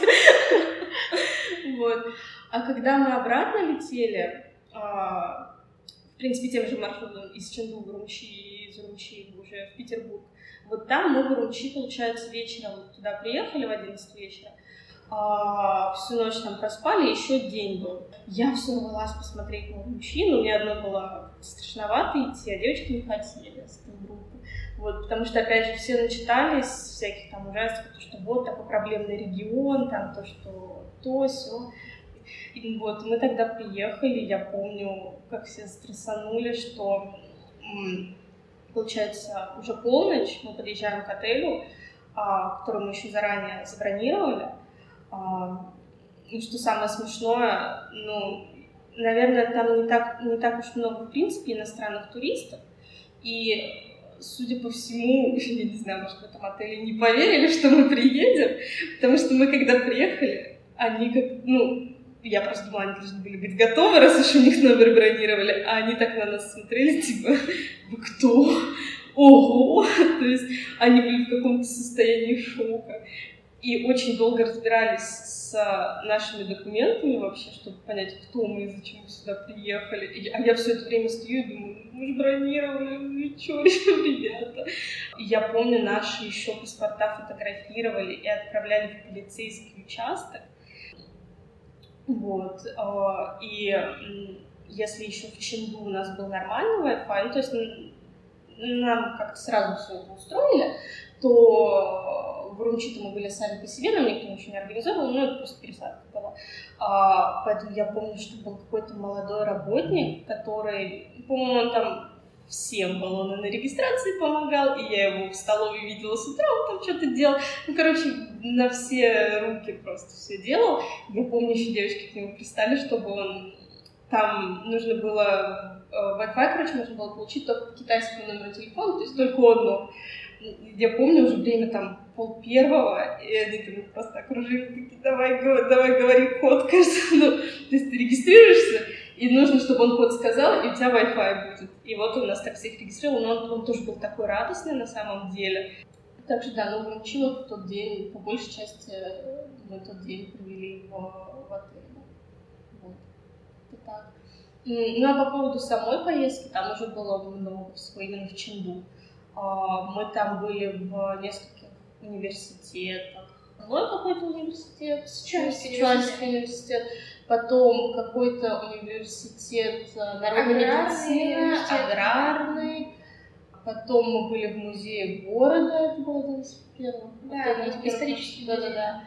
Вот. А когда мы обратно летели, а, в принципе, тем же маршрутом из Ченду в Урумчи, из Урумчи уже в Петербург, вот там мы в Урумчи, получается, вечером туда приехали в 11 вечера, а, всю ночь там проспали, еще день был. Я все рвалась посмотреть на мужчину, мне одной было страшновато идти, а девочки не хотели с этой группы. Вот, потому что, опять же, все начитались всяких там ужастиков, то, что вот такой проблемный регион, там то, что то, все. И вот мы тогда приехали, я помню, как все стрессанули, что получается уже полночь, мы подъезжаем к отелю, а, который мы еще заранее забронировали, и что самое смешное, ну, наверное, там не так, не так уж много, в принципе, иностранных туристов. И, судя по всему, я не знаю, может, в этом отеле не поверили, что мы приедем, потому что мы, когда приехали, они как, ну, я просто думала, они должны были быть готовы, раз уж у них номер бронировали, а они так на нас смотрели, типа, вы кто? Ого! То есть они были в каком-то состоянии шока и очень долго разбирались с нашими документами вообще, чтобы понять, кто мы и зачем мы сюда приехали. а я все это время стою и думаю, мы же бронировали, ну что, ребята. И я помню, наши еще паспорта фотографировали и отправляли в полицейский участок. Вот. А, и если еще в Ченду у нас был нормальный Wi-Fi, ну, то есть нам как-то сразу все это устроили, то в Урумчи мы были сами по себе, нам никто ничего не организовал, ну, это просто пересадка была. А, поэтому я помню, что был какой-то молодой работник, который, по-моему, он там всем баллоны на регистрации помогал, и я его в столовой видела с утра, он там что-то делал. Ну, короче, на все руки просто все делал. Я помню, еще девочки к нему пристали, чтобы он... Там нужно было э, Wi-Fi, короче, можно было получить только по китайскому номеру телефона, то есть только он мог я помню уже время там пол первого, и они там просто окружили, такие, давай, давай говори код, кажется, ну, то есть ты регистрируешься, и нужно, чтобы он код сказал, и у тебя Wi-Fi будет. И вот он нас так всех регистрировал, но он, он тоже был такой радостный на самом деле. Так что да, ну в в тот день, по большей части, мы тот день провели в, в отеле. Вот. Это так. Ну а по поводу самой поездки, там уже было много всего именно в Ченду. А, мы там были в нескольких университетах. Мой какой-то университет, Сычуанский университет, потом какой-то университет э, народной медицины, аграрный, потом мы были в музее города, это было один из первых. Да, исторический. Да-да-да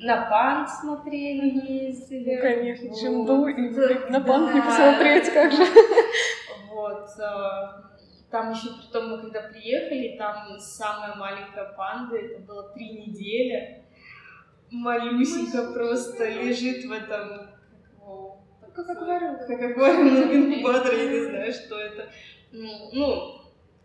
на панк смотрели, ездили. Ну, конечно, Ченду, и на панк не посмотреть, как же. Вот. Там еще при том, мы когда приехали, там самая маленькая панда, это было три недели. Малюсенька просто лежит в этом как аквариум. Как аквариум в инкубаторе, я не знаю, что это. Ну,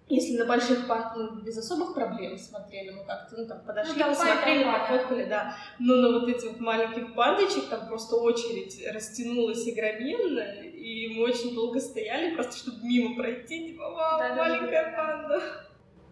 если на больших панд мы без особых проблем смотрели, мы как-то ну, там подошли, ну, посмотрели, пофоткали, да. Но на вот этих вот маленьких пандочек там просто очередь растянулась огроменно, и мы очень долго стояли, просто чтобы мимо пройти, типа, вау, да, маленькая да, панда.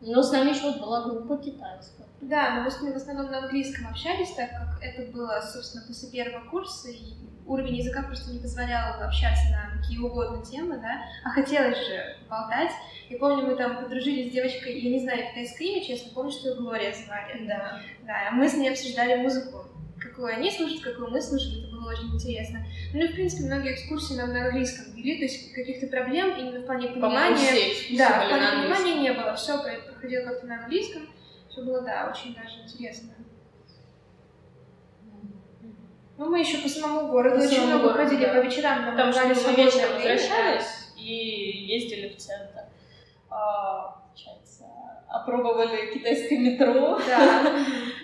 Но с нами еще была группа китайская. Да, но мы с ними в основном на английском общались, так как это было, собственно, после первого курса, и уровень языка просто не позволял общаться на какие угодно темы, да, а хотелось же болтать. Я помню, мы там подружились с девочкой, я не знаю китайское имя, честно, помню, что ее Глория звали. Да. Да, мы с ней обсуждали музыку, какую они слушают, какую мы слушали, это было очень интересно. Ну и, в принципе, многие экскурсии нам на английском вели, то есть каких-то проблем именно в плане понимания... Да, в плане понимания не было, все проходило как-то на английском, все было, да, очень даже интересно. Ну, мы еще по самому городу по очень много городу, ходили да. по вечерам. Нам Там что мы вечером возвращались и ездили в центр. А, получается, опробовали китайское метро. Да.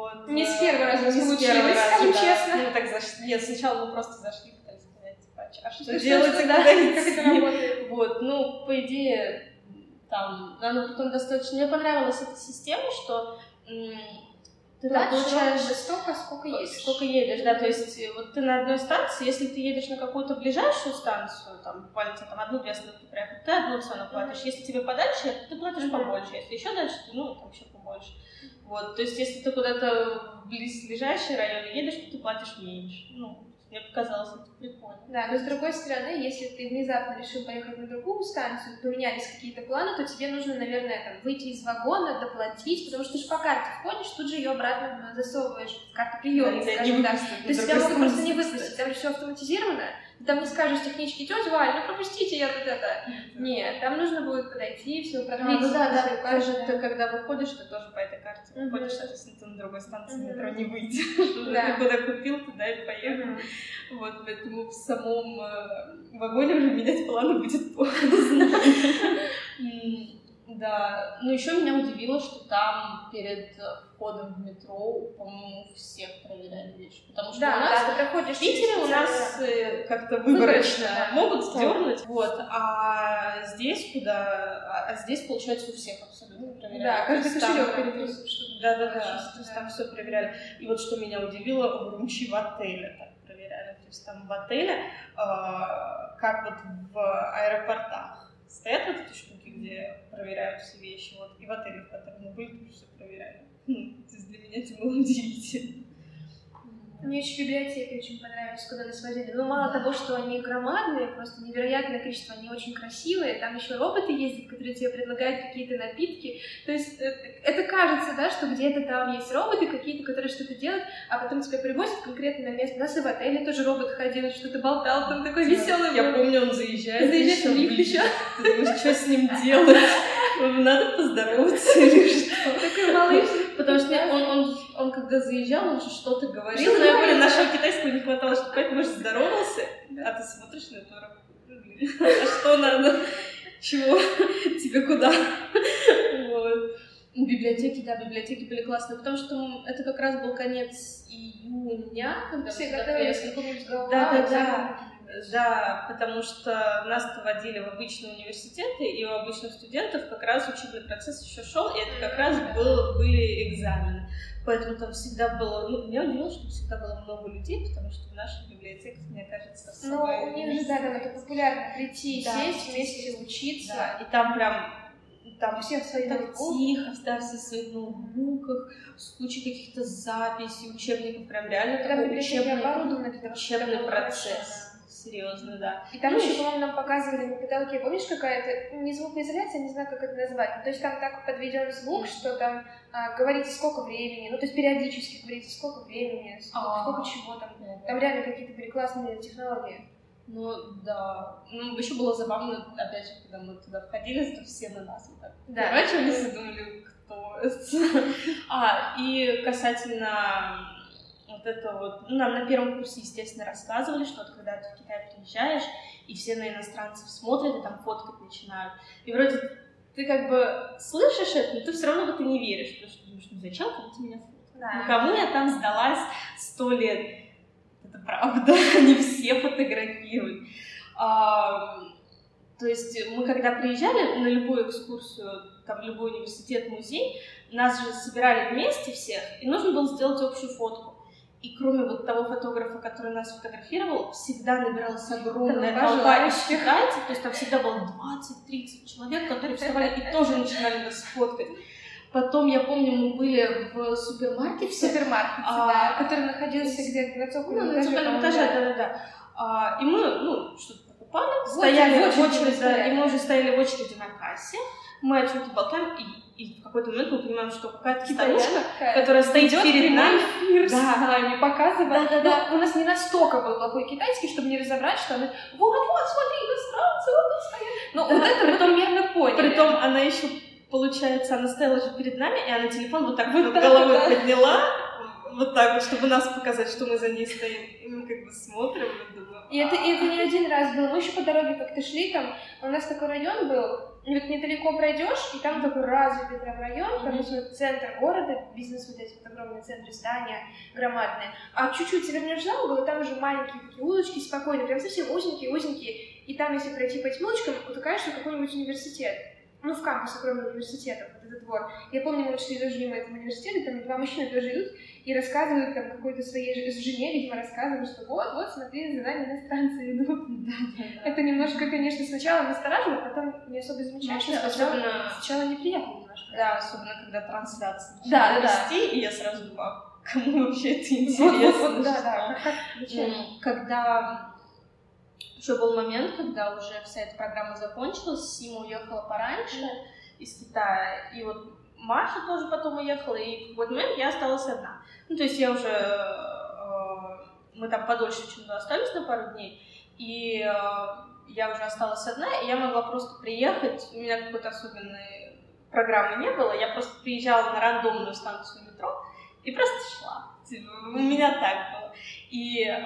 вот. Не с первого раза не получилось, скажем честно. Ну, так зашли. Нет, сначала мы просто зашли, пытались сказать, типа, а что делать, когда Как это работает? Вот, ну, по идее, там, оно потом достаточно... Мне понравилась эта система, что ты да, получаешь столько, сколько едешь. Сколько едешь, да, то есть э, вот ты на одной станции, если ты едешь на какую-то ближайшую станцию, там, буквально там одну-две остановки проехать, ты одну цену платишь. Mm-hmm. Если тебе подальше, ты платишь mm-hmm. побольше, если еще дальше, то, ну, там еще побольше. Вот, то есть если ты куда-то в близлежащий район едешь, то ты платишь меньше. Ну, мне показалось это прикольно. Да, но с другой стороны, если ты внезапно решил поехать на другую станцию, поменялись какие-то планы, то тебе нужно, наверное, там, выйти из вагона, доплатить, потому что ты же по карте входишь, тут же ее обратно засовываешь в карту приема, да, скажем так. То есть тебя могут просто не выпустить, там же все автоматизировано, там не скажешь техничке, тетя Валь, ну пропустите, я тут это. Нет, там нужно будет подойти, все продлить. А, ну да, да, кажется, ты когда выходишь, ты тоже по этой карте uh-huh. выходишь, соответственно, ты на другой станции uh-huh. метро не выйдешь. Да. Ты куда купил, туда и поехал. Uh-huh. Вот, поэтому в самом э, вагоне уже менять планы будет поздно. Да, ну еще меня удивило, что там перед входом в метро, по-моему, всех проверяли вещи. Потому что да, у нас да, ты проходишь в Питере у нас да. Э, как-то выборочно, да. могут сдернуть, вот, а здесь куда, а, а здесь, получается, у всех абсолютно проверяли. Да, каждый кошелек переписывают, чтобы да, да, да, то есть там все проверяли. И вот что меня удивило, в Румчи в отеле так проверяли, то есть там в отеле, э, как вот в аэропортах стоят вот эти штуки, где проверяют все вещи, вот, и в отеле, в котором мы были, тоже все проверяли. Хм, для меня это было удивительно. Мне еще библиотеки очень понравились, куда нас возили. Ну, мало того, что они громадные, просто невероятное количество, они очень красивые. Там еще роботы ездят, которые тебе предлагают какие-то напитки. То есть э, это кажется, да, что где-то там есть роботы какие-то, которые что-то делают, а потом тебя привозят конкретно на место. У нас и в отеле тоже робот ходил, что-то болтал, там такой веселый. Я помню, он заезжает. Заезжает в лифт еще. Думаешь, что с ним делать? Надо поздороваться или что? Такой малыш. Потому что он, он, он когда заезжал, он же что-то говорил, но я говорю, нашего китайского не хватало, что поэтому может здоровался, а ты смотришь на эту работу, а что надо? Чего? Тебе куда? Вот. Библиотеки, да, библиотеки были классные, потому что это как раз был конец июня, когда все готовились к Да, да, да. Да, потому что нас-то водили в обычные университеты, и у обычных студентов как раз учебный процесс еще шел, и это как раз был, были экзамены. Поэтому там всегда было... Ну, меня удивило, что всегда было много людей, потому что в нашей библиотеке, мне кажется, Ну, у них же, да, там это популярно, прийти, да, сесть вместе, учиться. Да, и там прям там все в своих так тихо, да, все в своих ноутбуках, с кучей каких-то записей, учебников, прям реально такой учебный, учебный процесс серьезно, да. И там ну, еще, по-моему, нам показывали на потолке, помнишь, какая-то, не звукоизоляция, не знаю, как это назвать, то есть там так подведен звук, что там а, говорите сколько времени, ну, то есть периодически говорите сколько времени, сколько, а. сколько чего там, там реально какие-то были классные технологии. Ну, да. Ну, еще было забавно, опять же, когда мы туда входили, то все на нас вот так да. поворачивались и думали, кто это. А, и касательно вот это вот, ну, нам на первом курсе, естественно, рассказывали, что вот когда ты в Китай приезжаешь, и все на иностранцев смотрят и там фоткать начинают. И вроде ты как бы слышишь это, но ты все равно в это не веришь, потому что думаешь, ну зачем кому-то меня фоткать? Да. Ну кому я там сдалась сто лет? Это правда, не все фотографируют. А, то есть мы когда приезжали на любую экскурсию, там, в любой университет, музей, нас же собирали вместе всех, и нужно было сделать общую фотку. И кроме вот того фотографа, который нас фотографировал, всегда набиралась огромная толпа китайцев, то есть там всегда было 20-30 человек, которые вставали и тоже начинали нас фоткать. Потом, я помню, мы были в супермаркете. В супермаркете, а, да, который находился где-то на цокольном ну, этаже. На цокольном этаже, да-да-да. А, и мы, ну, что-то покупали, стояли в очереди, да, и мы уже стояли в очереди на кассе. Мы о чем-то болтаем, и и в какой-то момент мы понимаем, что какая-то старушка, которая стоит перед нами, эфир да. с нами, показывает. Да, да, да. Но у нас не настолько был плохой китайский, чтобы не разобрать, что она, вот-вот, смотри, иностранцы, вот тут стоят. Но да, вот это мы примерно поняли. Притом она еще, получается, она стояла же перед нами, и она телефон вот так вот головой да. подняла, вот так вот, чтобы нас показать, что мы за ней стоим. И мы как бы смотрим и думаем... И это, и это не один раз было. Мы еще по дороге как-то шли, там у нас такой район был, и вот недалеко пройдешь, и там такой развитый прям район, там mm-hmm. центр города, бизнес вот эти вот огромные центры, здания громадные. А чуть-чуть свернешь за угол, и там уже маленькие такие улочки спокойные, прям совсем узенькие-узенькие. И там, если пройти по этим улочкам, утыкаешь на какой-нибудь университет. Ну, в кампус огромного университета, вот этот двор. Я помню, мы шли тоже мимо этого университета, там два мужчины тоже идут, и рассказывают там какой-то своей жене, видимо, рассказывают, что вот, вот, смотри, за нами иностранцы идут. Да, да, да. Это немножко, конечно, сначала настораживает, потом не особо замечаешь, ну, особенно... сначала неприятно немножко. Да, особенно когда трансляция да, да, да. и я сразу думаю, кому вообще это интересно? Вот, вот, да, да, как, как, Когда еще был момент, когда уже вся эта программа закончилась, Сима уехала пораньше из Китая, и вот Маша тоже потом уехала, и в какой-то момент я осталась одна. Ну, то есть я уже... Э, мы там подольше чем-то остались на пару дней, и э, я уже осталась одна, и я могла просто приехать, у меня какой-то особенной программы не было, я просто приезжала на рандомную станцию метро и просто шла. Типа, у меня так было. И э,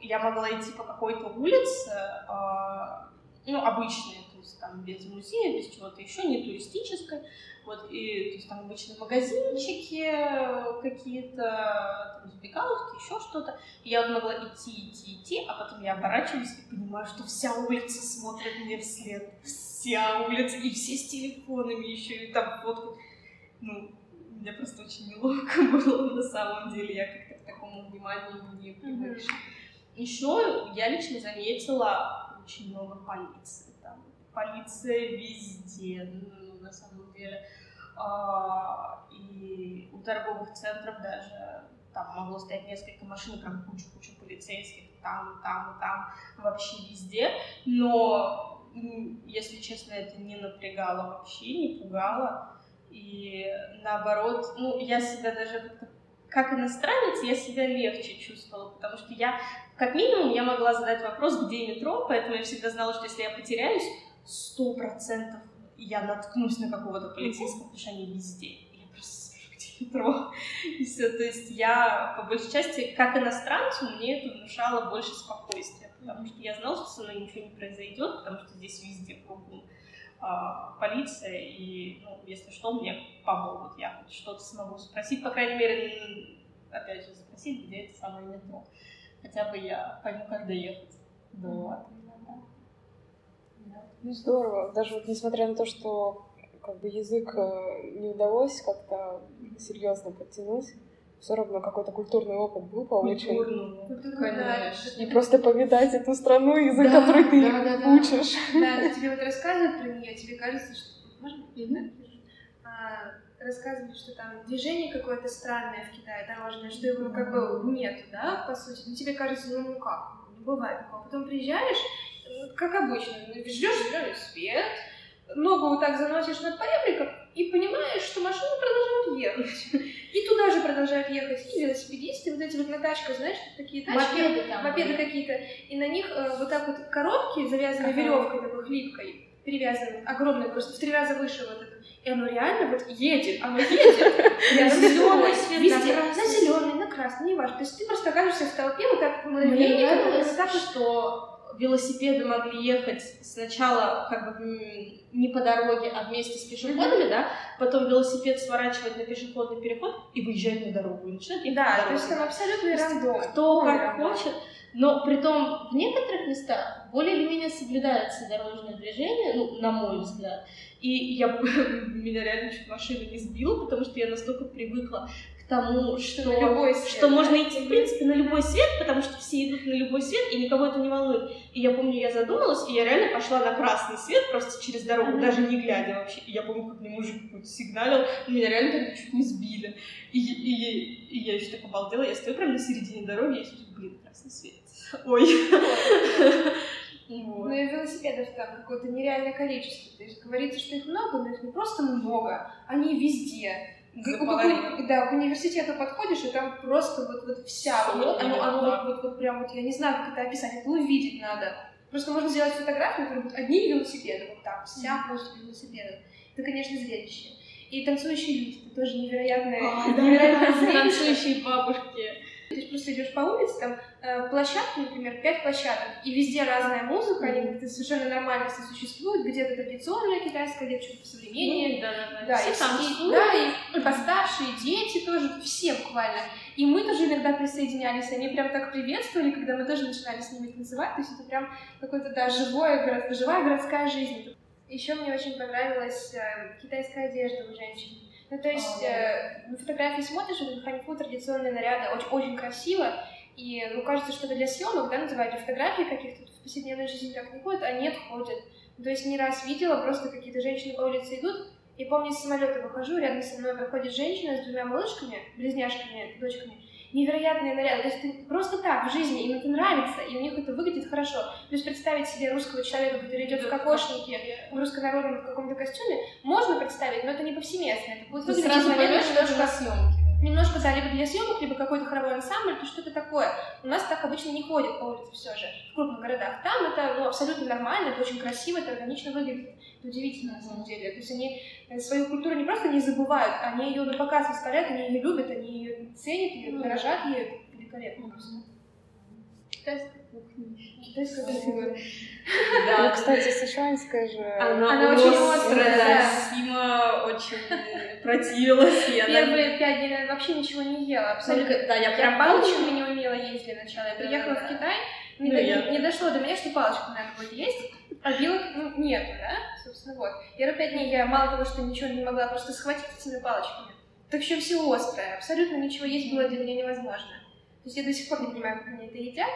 я могла идти по какой-то улице, э, ну, обычной, есть там без музея, без чего-то еще, не туристической, вот, и то есть, там обычно магазинчики какие-то, там, забегаловки, еще что-то. И я вот могла идти, идти, идти, а потом я оборачиваюсь и понимаю, что вся улица смотрит мне вслед. Вся улица, и все с телефонами еще, и там фотку. Ну, мне просто очень неловко было на самом деле, я как-то к такому вниманию не привыкла. Mm-hmm. Еще я лично заметила очень много полиции. Полиция везде, ну, на самом деле. А, и у торговых центров даже там могло стоять несколько машин, прям куча-куча полицейских, там, там, там, вообще везде. Но, если честно, это не напрягало вообще, не пугало. И наоборот, ну, я себя даже как-то как иностранец я себя легче чувствовала, потому что я, как минимум, я могла задать вопрос, где метро, поэтому я всегда знала, что если я потеряюсь, сто процентов я наткнусь на какого-то полицейского, потому что они везде. Я просто скажу, где метро. И все. То есть я, по большей части, как иностранцу, мне это внушало больше спокойствия, потому что я знала, что со мной ничего не произойдет, потому что здесь везде кругом а, полиция, и, ну, если что, мне помогут. Я хоть что-то смогу спросить, по крайней мере, опять же, спросить, где это самое метро. Хотя бы я пойму, как доехать. Вот. Ну здорово. Даже вот несмотря на то, что как бы язык э, не удалось как-то серьезно подтянуть, все равно какой-то культурный опыт был получен. Культурный, конечно. Не просто повидать эту страну, язык, да, который ты да, да, учишь. Да, да, тебе вот рассказывают про нее, тебе кажется, что... Можно? Mm-hmm. А, рассказывают, что там движение какое-то странное в Китае, дорожное, что его как бы нет, да, по сути. Но тебе кажется, ну, ну как, не бывает такого. Потом приезжаешь, как обычно, ждешь зеленый свет, ногу вот так заносишь над поребриком и понимаешь, что машина продолжает ехать. И туда же продолжают ехать и велосипедисты, вот эти вот на тачках, знаешь, такие тачки, мопеды, там, мопеды какие-то, и на них э, вот так вот коробки, завязанные ага. веревкой такой хлипкой, перевязаны, огромные, просто в три раза выше вот это. И оно реально вот едет, оно едет. На зеленый свет, везде, на зеленый, на красный, не важно. То есть ты просто окажешься в толпе вот так мгновение, вот так что велосипеды могли ехать сначала как бы не по дороге, а вместе с пешеходами, mm-hmm. да, потом велосипед сворачивает на пешеходный переход и выезжает на дорогу. И начинает ехать да, то есть там абсолютно рандом. Кто как рандом. хочет. Но при том в некоторых местах более или менее соблюдается дорожное движение, ну, на мой взгляд. И я, меня реально чуть машина не сбила, потому что я настолько привыкла к тому, что, свет, что да? можно идти, в принципе, на любой свет, потому что все идут на любой свет, и никого это не волнует. И я помню, я задумалась, и я реально пошла на красный свет просто через дорогу, mm-hmm. даже не глядя вообще. И я помню, как мне мужик какой-то сигналил, меня реально тогда чуть не сбили. И, и, и я еще так обалдела, я стою прямо на середине дороги, и смотрю, блин, красный свет. Ой. Вот. Ну и велосипедов там какое-то нереальное количество. То есть говорится, что их много, но их не просто много, они везде. К, да, к университету подходишь, и там просто вот, вот вся, вот, оно, оно вот, вот, вот прям вот, я не знаю, как это описать, это увидеть надо. Просто можно сделать фотографию, которые будут одни велосипеды, вот так, вся mm-hmm. просто велосипедов. Это, конечно, зрелище. И танцующие люди, это тоже невероятное, oh, невероятное да. зрелище. Танцующие бабушки. Есть просто идешь по улице, там площадки, например, пять площадок, и везде разная музыка, они как-то совершенно нормально существуют, где-то традиционная китайская, где-то что-то современнее. Ну, да, да, да. да все и. Да, и, постарше, и дети тоже, все буквально. И мы тоже иногда присоединялись, они прям так приветствовали, когда мы тоже начинали с ними танцевать, то есть это прям какой-то, да, живое, живая городская жизнь. Еще мне очень понравилась э, китайская одежда у женщин. Ну, то есть э, на фотографии смотришь, это ханьфу, традиционные наряды, очень, очень красиво, и, ну, кажется, что это для съемок, да, называют, для фотографий каких-то в повседневной жизни так не ходят, а нет, ходят. То есть не раз видела, просто какие-то женщины по улице идут, и помню, с самолета выхожу, рядом со мной проходит женщина с двумя малышками, близняшками, дочками, невероятные наряды. То есть ты просто так в жизни, им это нравится, и у них это выглядит хорошо. Есть представить себе русского человека, который идет в кокошнике, в руссконародном каком-то костюме, можно представить, но это не повсеместно. Это будет выглядеть, поймешь, немножко съемки. Немножко, да, либо для съемок, либо какой-то хоровой ансамбль, то что-то такое. У нас так обычно не ходят по улице все же, в крупных городах. Там это ну, абсолютно нормально, это очень красиво, это органично выглядит. Это удивительно, на самом деле. То есть они э, свою культуру не просто не забывают, они ее на показ выставляют, они ее любят, они ее ценят, ее ну, дорожат, ее великолепно просто. Китайская кухня. Да. Ну, кстати, сычуанская же... Она, Она очень острая, да. Сима очень противилась. Первые пять дней я вообще ничего не ела. Абсолютно. Да, я прям палочками не умела есть для начала. Я приехала в Китай, не, ну, до, я... не дошло до меня, что палочку надо будет есть, а вилок ну, нету, да? Собственно, вот. Первые пять дней я мало того, что ничего не могла просто схватить этими палочками, так еще все острое. Абсолютно ничего есть было для меня невозможно. То есть я до сих пор не понимаю, как они это едят.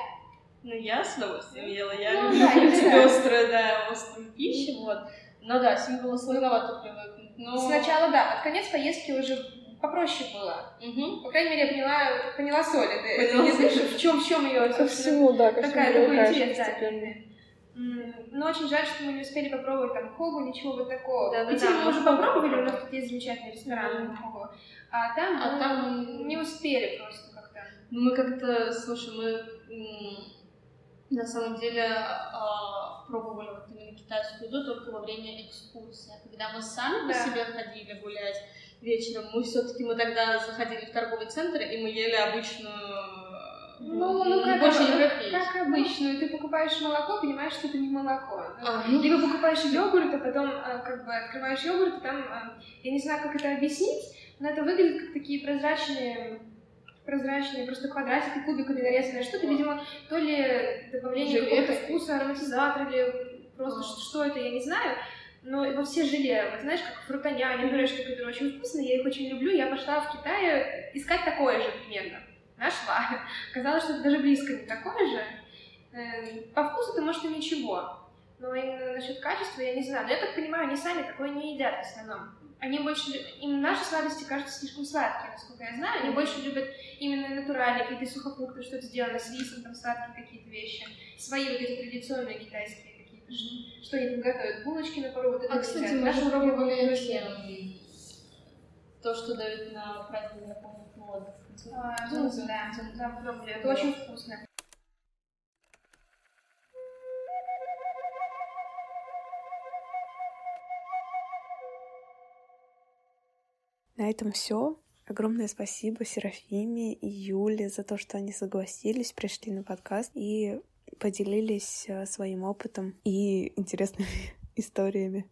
Ну, я с удовольствием ела. Я ну, люблю да, острую, да, острую пищу, вот. Но да, с ним было сложновато привыкнуть. Но... Сначала, да, под конец поездки уже попроще было. Угу. По крайней мере, я поняла, поняла соль. Это, поняла это соль. в чем, в чем ее, ко всему, да, ко такая, такой интерес, да. Но очень жаль, что мы не успели попробовать там хогу, ничего вот такого. Да, да, Питере да, мы уже попробовали, у нас тут есть замечательный ресторан хогу. А там, а мы там не успели просто как-то. Ну, мы как-то, слушай, мы на самом деле а, пробовали вот именно китайскую еду только во время экскурсии. А когда мы сами да. по себе ходили гулять вечером, мы все-таки мы тогда заходили в торговый центр и мы ели обычную ну, ну как, больше как, как обычно, ты покупаешь молоко, понимаешь, что это не молоко. А, ну... Либо покупаешь йогурт, а потом а, как бы открываешь йогурт, и там, я не знаю, как это объяснить, но это выглядит как такие прозрачные прозрачные, просто квадратики, кубиками нарезанные что-то, видимо, то ли добавление какого-то вкуса, ароматизатор или просто что, что это, я не знаю. Но во все желе, вот знаешь, как фрутоня, пюрешки, которые очень вкусные, я их очень люблю. Я пошла в Китае искать такое же примерно. Нашла. Оказалось, что это даже близко не такое же. Эм, по вкусу-то, может, и ничего. Но именно насчет качества я не знаю. Но я так понимаю, они сами такое не едят в основном. Они больше... Им наши сладости кажутся слишком сладкие, насколько я знаю. Они больше любят именно натуральные какие-то сухофрукты, что-то сделано с рисом, там сладкие какие-то вещи. Свои вот эти традиционные китайские какие-то. Mm-hmm. Что они там готовят? Булочки на пару, вот это А, кстати, мы же пробовали то, что дают на праздник, я помню, вот. А, да, да, пробовали. Это очень вкусно. На этом все. Огромное спасибо Серафиме и Юле за то, что они согласились, пришли на подкаст и поделились э, своим опытом и интересными историями.